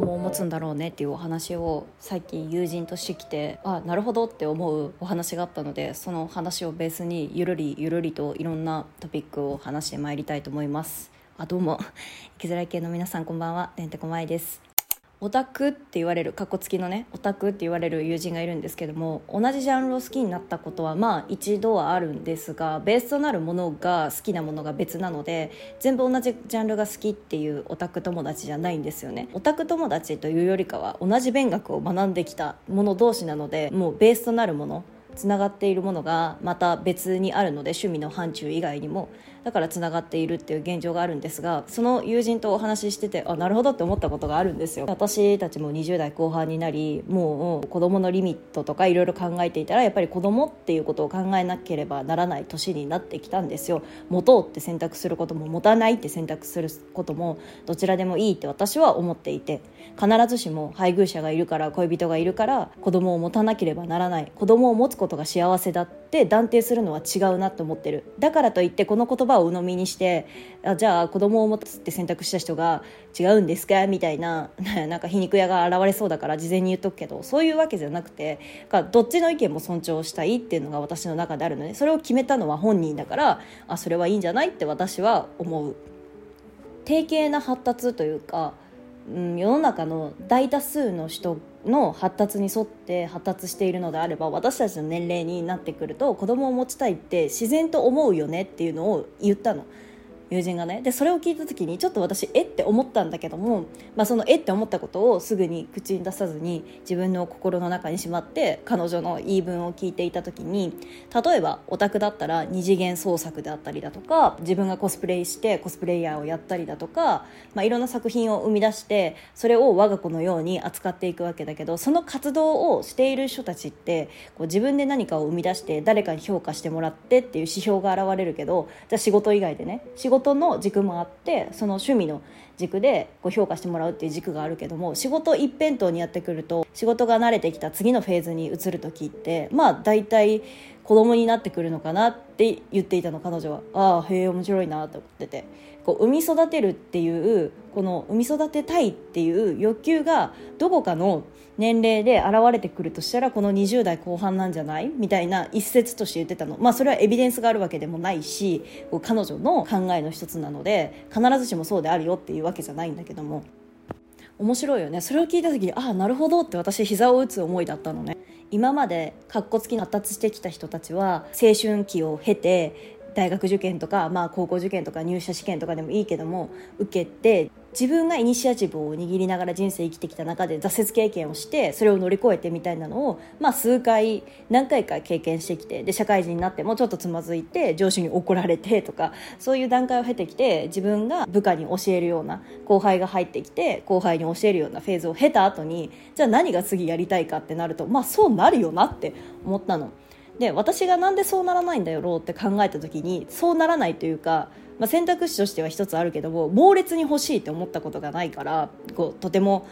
供を持つんだろうねっていうお話を最近友人としてきてあなるほどって思うお話があったのでその話をベースにゆるりゆるりといろんなトピックを話してまいりたいと思います。あどうも。生きづらい系の皆さんこんばんは。てんてこまいです。オタクって言われるかっこつきのねオタクって言われる友人がいるんですけども同じジャンルを好きになったことはまあ一度はあるんですがベースとなるものが好きなものが別なので全部同じジャンルが好きっていうオタク友達じゃないんですよね。オタク友達というよりかは同じ勉学を学んできたもの同士なのでもうベースとなるものつながっているものがまた別にあるので趣味の範疇以外にも。だからつながっているっていう現状があるんですがその友人とお話ししててあなるほどって思ったことがあるんですよ。私たちも20代後半になりもう子供のリミットとかいろいろ考えていたらやっぱり子供っていうことを考えなければならない年になってきたんですよ。持とうって選択することも持たないって選択することもどちらでもいいって私は思っていて必ずしも配偶者がいるから恋人がいるから子供を持たなければならない。子供を持つことことが幸せだって断定するのは違うなって思ってる。だからといってこの言葉を鵜呑みにしてあじゃあ子供を持つって選択した人が違うんですか？みたいな なんか皮肉屋が現れそうだから事前に言っとくけどそういうわけじゃなくてかどっちの意見も尊重したいっていうのが私の中であるのでそれを決めたのは本人だからあそれはいいんじゃないって私は思う。定型な発達というかうん、世の中の大多数の人の発達に沿って発達しているのであれば私たちの年齢になってくると子供を持ちたいって自然と思うよねっていうのを言ったの。友人がねでそれを聞いた時にちょっと私えって思ったんだけども、まあ、そのえって思ったことをすぐに口に出さずに自分の心の中にしまって彼女の言い分を聞いていた時に例えばオタクだったら二次元創作であったりだとか自分がコスプレしてコスプレイヤーをやったりだとか、まあ、いろんな作品を生み出してそれを我が子のように扱っていくわけだけどその活動をしている人たちってこう自分で何かを生み出して誰かに評価してもらってっていう指標が現れるけどじゃあ仕事以外でね仕事事の軸もあってその趣味の軸でこう評価してもらうっていう軸があるけども仕事一辺倒にやってくると仕事が慣れてきた次のフェーズに移る時ってまあ大体子供になってくるのかなって言っていたの彼女は。ああへえ面白いなと思ってて。こう産み育てるっていうこの産み育てたいっていう欲求がどこかの年齢で現れてくるとしたらこの20代後半なんじゃない？みたいな一説として言ってたの。まあそれはエビデンスがあるわけでもないし彼女の考えの一つなので必ずしもそうであるよっていうわけじゃないんだけども。面白いよね。それを聞いた時にああなるほどって私膝を打つ思いだったのね。今までかっこつき発達してきた人たちは青春期を経て大学受験とか、まあ、高校受験とか入社試験とかでもいいけども受けて自分がイニシアチブを握りながら人生生きてきた中で挫折経験をしてそれを乗り越えてみたいなのを、まあ、数回何回か経験してきてで社会人になってもちょっとつまずいて上司に怒られてとかそういう段階を経てきて自分が部下に教えるような後輩が入ってきて後輩に教えるようなフェーズを経た後にじゃあ何が次やりたいかってなるとまあそうなるよなって思ったの。で私がなんでそうならないんだろうって考えた時にそうならないというか、まあ、選択肢としては一つあるけども猛烈に欲しいって思ったことがないからこうとても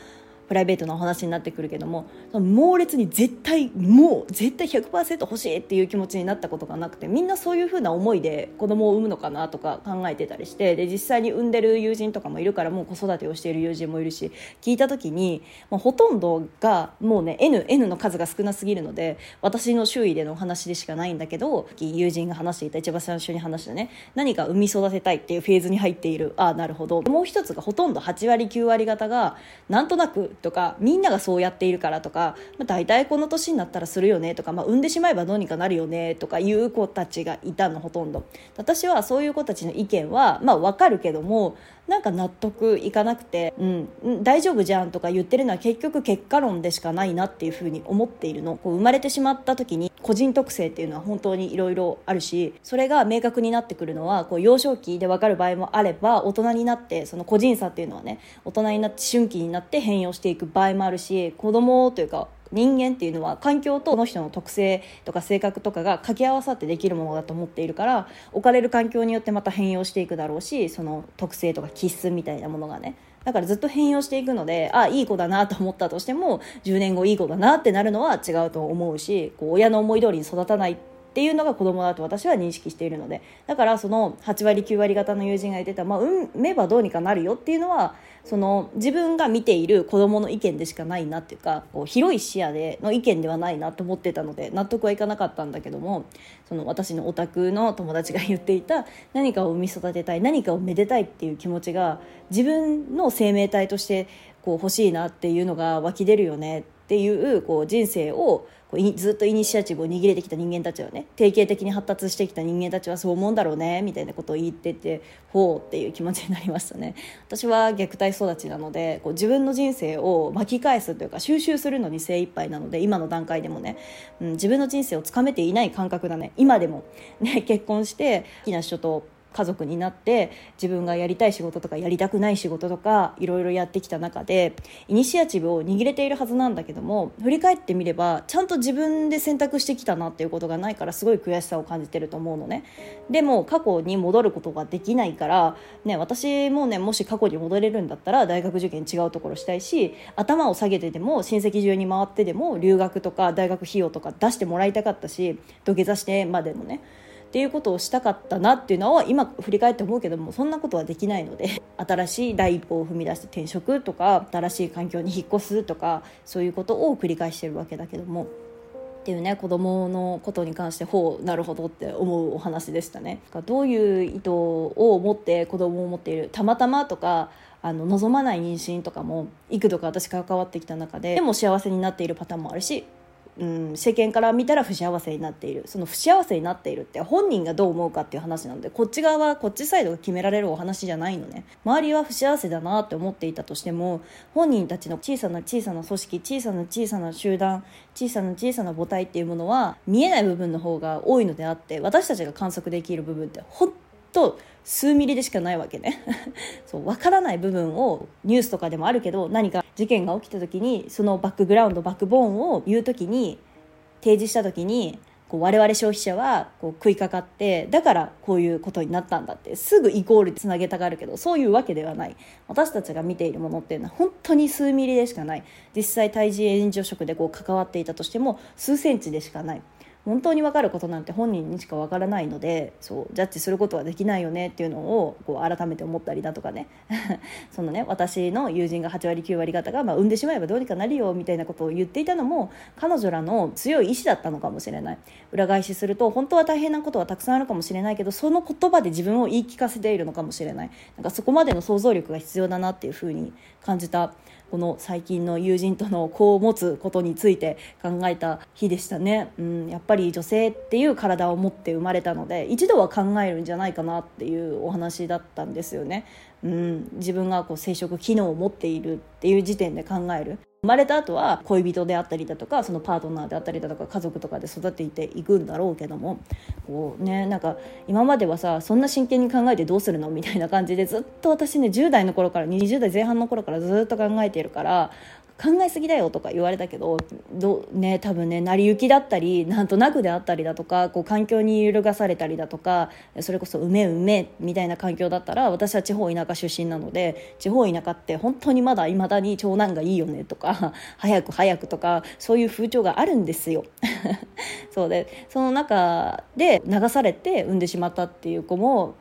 プライベートなお話になってくるけども猛烈に絶対もう絶対100%欲しいっていう気持ちになったことがなくてみんなそういうふうな思いで子供を産むのかなとか考えてたりしてで実際に産んでる友人とかもいるからもう子育てをしている友人もいるし聞いた時に、まあ、ほとんどがもうね N, N の数が少なすぎるので私の周囲での話でしかないんだけど友人が話していた一番最初に話したね何か産み育てたいっていうフェーズに入っている。ああなるほど。もう一つがほとんど8割9割方がなんとなくとかみんながそうやっているからとか、まあ、大体この年になったらするよねとか、まあ、産んでしまえばどうにかなるよねとかいう子たちがいたのほとんど。私はそういう子たちの意見はまあ分かるけどもなんか納得いかなくて、うん、大丈夫じゃんとか言ってるのは結局結果論でしかないなっていうふうに思っているの。こう生まれてしまった時に個人特性っていうのは本当にいろいろあるしそれが明確になってくるのはこう幼少期で分かる場合もあれば大人になってその個人差っていうのはね大人になって春期になって変容していく場合もあるし子供というか人間っていうのは環境とその人の特性とか性格とかが掛け合わさってできるものだと思っているから置かれる環境によってまた変容していくだろうしその特性とか気質みたいなものがね。だからずっと変容していくのであいい子だなと思ったとしても10年後いい子だなってなるのは違うと思うしこう親の思い通りに育たないっていうのが子供だと私は認識しているのでだからその8割9割方の友人が言ってた、まあ、産めばどうにかなるよっていうのはその自分が見ている子供の意見でしかないなっていうかこう広い視野での意見ではないなと思ってたので納得はいかなかったんだけどもその私のオタクの友達が言っていた何かを産み育てたい何かをめでたいっていう気持ちが自分の生命体としてこう欲しいなっていうのが湧き出るよねっていうこう人生をこうずっとイニシアチブを握れてきた人間たちはね定型的に発達してきた人間たちはそう思うんだろうねみたいなことを言っててほうっていう気持ちになりましたね。私は虐待育ちなのでこう自分の人生を巻き返すというか収集するのに精一杯なので今の段階でもね、うん、自分の人生をつかめていない感覚だね。今でも、ね、結婚して好きな人と家族になって自分がやりたい仕事とかやりたくない仕事とかいろいろやってきた中でイニシアチブを握れているはずなんだけども振り返ってみればちゃんと自分で選択してきたなっていうことがないからすごい悔しさを感じてると思うのね。でも過去に戻ることができないから、ね、私もねもし過去に戻れるんだったら大学受験違うところしたいし頭を下げてでも親戚中に回ってでも留学とか大学費用とか出してもらいたかったし土下座してまでもね。っていうことをしたかったなっていうのは今振り返って思うけどもそんなことはできないので 新しい第一歩を踏み出して転職とか新しい環境に引っ越すとかそういうことを繰り返してるわけだけども。っていうね子供のことに関してほうなるほどって思うお話でしたねどういう意図を持って子供を持っているたまたまとかあの望まない妊娠とかも幾度か私関わってきた中ででも幸せになっているパターンもあるしうん、世間から見たら不幸せになっている。その不幸せになっているって本人がどう思うかっていう話なのでこっち側はこっちサイドが決められるお話じゃないのね。周りは不幸せだなって思っていたとしても本人たちの小さな小さな組織小さな小さな集団小さな小さな母体っていうものは見えない部分の方が多いのであって私たちが観測できる部分って本当数ミリでしかないわけね。そう分からない部分をニュースとかでもあるけど何か事件が起きた時にそのバックグラウンドバックボーンを言う時に提示した時にこう我々消費者はこう食いかかってだからこういうことになったんだってすぐイコールつなげたがるけどそういうわけではない。私たちが見ているものっていうのは本当に数ミリでしかない。実際胎児援助職でこう関わっていたとしても数センチでしかない。本当に分かることなんて本人にしか分からないのでそうジャッジすることはできないよねっていうのをこう改めて思ったりだとかね。そのね私の友人が8割9割方が、まあ、産んでしまえばどうにかなるよみたいなことを言っていたのも彼女らの強い意志だったのかもしれない。裏返しすると本当は大変なことはたくさんあるかもしれないけどその言葉で自分を言い聞かせているのかもしれない。なんかそこまでの想像力が必要だなっていうふうに感じた。この最近の友人との子を持つことについて考えた日でしたね、うん、やっぱり女性っていう体を持って生まれたので一度は考えるんじゃないかなっていうお話だったんですよね、うん、自分がこう生殖機能を持っているっていう時点で考える。生まれた後は恋人であったりだとかそのパートナーであったりだとか家族とかで育てていくんだろうけどもこうねなんか今まではさそんな真剣に考えてどうするの？みたいな感じでずっと私ね10代の頃から20代前半の頃からずっと考えているから考えすぎだよとか言われたけどどね多分ね成り行きだったりなんとなくであったりだとかこう環境に揺るがされたりだとかそれこそ「うめうめ」みたいな環境だったら私は地方田舎出身なので地方田舎って本当にまだいまだに長男がいいよねとか早く早くとかそういう風潮があるんですよ。そうでその中で流されて産んでしまったっていう子も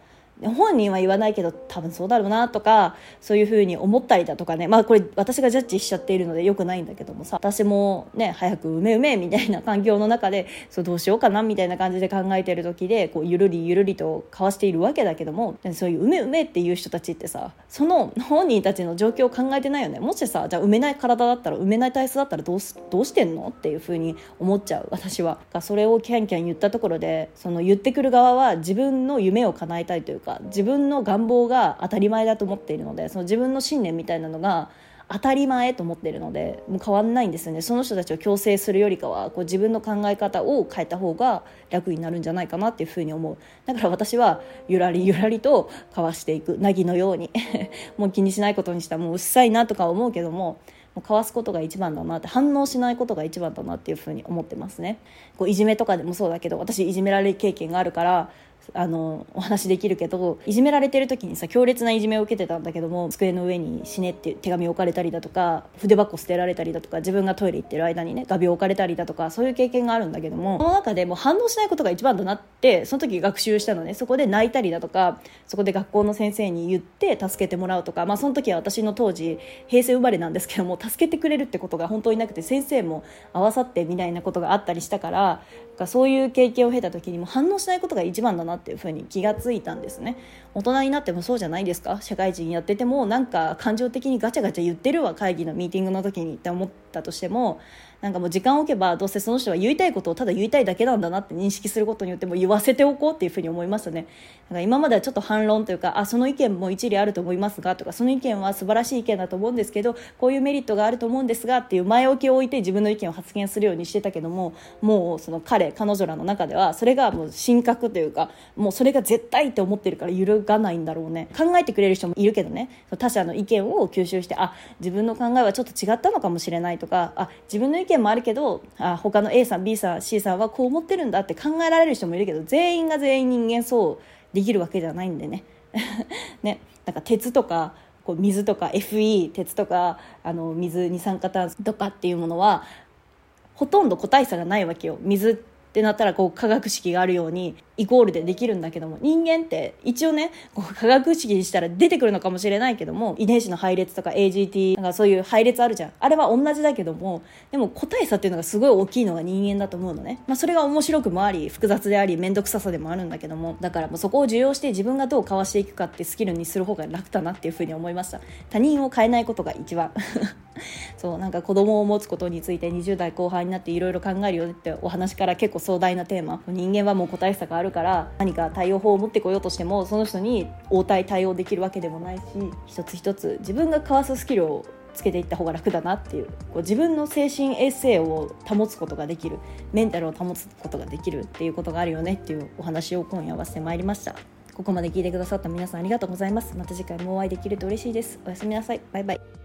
本人は言わないけど多分そうだろうなとかそういうふうに思ったりだとかね。まあこれ私がジャッジしちゃっているのでよくないんだけどもさ。私もね早くうめうめみたいな環境の中でそうどうしようかなみたいな感じで考えてる時でこうゆるりゆるりと交わしているわけだけども。そういううめうめっていう人たちってさその本人たちの状況を考えてないよね。もしさじゃあ埋めない体だったら埋めない体質だったらどうすどうしてんのっていうふうに思っちゃう。私は。それをキャンキャン言ったところでその言ってくる側は自分の夢を叶えたいというかか自分の願望が当たり前だと思っているのでその自分の信念みたいなのが当たり前と思っているのでもう変わんないんですよね。その人たちを強制するよりかはこう自分の考え方を変えた方が楽になるんじゃないかなっていうふうに思う。だから私はゆらりゆらりとかわしていく。凪のように。もう気にしないことにした。もううっさいなとか思うけどももうかわすことが一番だなって反応しないことが一番だなっていうふうに思ってますね。こういじめとかでもそうだけど私いじめられる経験があるからあのお話できるけどいじめられてる時にさ強烈ないじめを受けてたんだけども机の上に死ねって手紙置かれたりだとか筆箱捨てられたりだとか自分がトイレ行ってる間にね画鋲置かれたりだとかそういう経験があるんだけどもその中でも反応しないことが一番だなってその時学習したのね。そこで泣いたりだとかそこで学校の先生に言って助けてもらうとか、まあ、その時は私の当時平成生まれなんですけども助けてくれるってことが本当になくて先生も合わさってみたいなことがあったりしたからそういう経験を経た時にも反応しないことが一番だなっていうふうに気がついたんですね。大人になってもそうじゃないですか？社会人やっててもなんか感情的にガチャガチャ言ってるわ会議のミーティングの時にって思ってたとしてもなんかもう時間を置けばどうせその人は言いたいことをただ言いたいだけなんだなって認識することによっても言わせておこうっていうふうに思いましたね。なんか今まではちょっと反論というかあその意見も一理あると思いますがとかその意見は素晴らしい意見だと思うんですけどこういうメリットがあると思うんですがっていう前置きを置いて自分の意見を発言するようにしてたけどももうその彼彼女らの中ではそれがもう神格というかもうそれが絶対って思ってるから揺るがないんだろうね。考えてくれる人もいるけどね。他者の意見を吸収してあ自分の考えはちょっと違ったのかもしれないとかあ自分の意見もあるけどあ他の A さん B さん C さんはこう思ってるんだって考えられる人もいるけど全員が全員人間そうできるわけじゃないんでね。ねなんか鉄とかこう水とか FE 鉄とかあの水二酸化炭素とかっていうものはほとんど個体差がないわけよ。水ってなったらこう化学式があるようにイコールでできるんだけども人間って一応ねこう化学式にしたら出てくるのかもしれないけども遺伝子の配列とか AGT なんかそういう配列あるじゃん。あれは同じだけどもでも個体差っていうのがすごい大きいのが人間だと思うのね、まあ、それが面白くもあり複雑であり面倒くささでもあるんだけどもだからもうそこを受容して自分がどうかわしていくかってスキルにする方が楽だなっていうふうに思いました。他人を変えないことが一番。そうなんか子供を持つことについて20代後半になっていろいろ考えるよってお話から結構壮大なテーマ。人間はもう個体差があるから何か対応法を持ってこようとしてもその人に応対対応できるわけでもないし一つ一つ自分が交わすスキルをつけていった方が楽だなっていうこう自分の精神衛生を保つことができるメンタルを保つことができるっていうことがあるよねっていうお話を今夜はしてまいりました。ここまで聞いてくださった皆さんありがとうございます。また次回もお会いできると嬉しいです。おやすみなさい。バイバイ。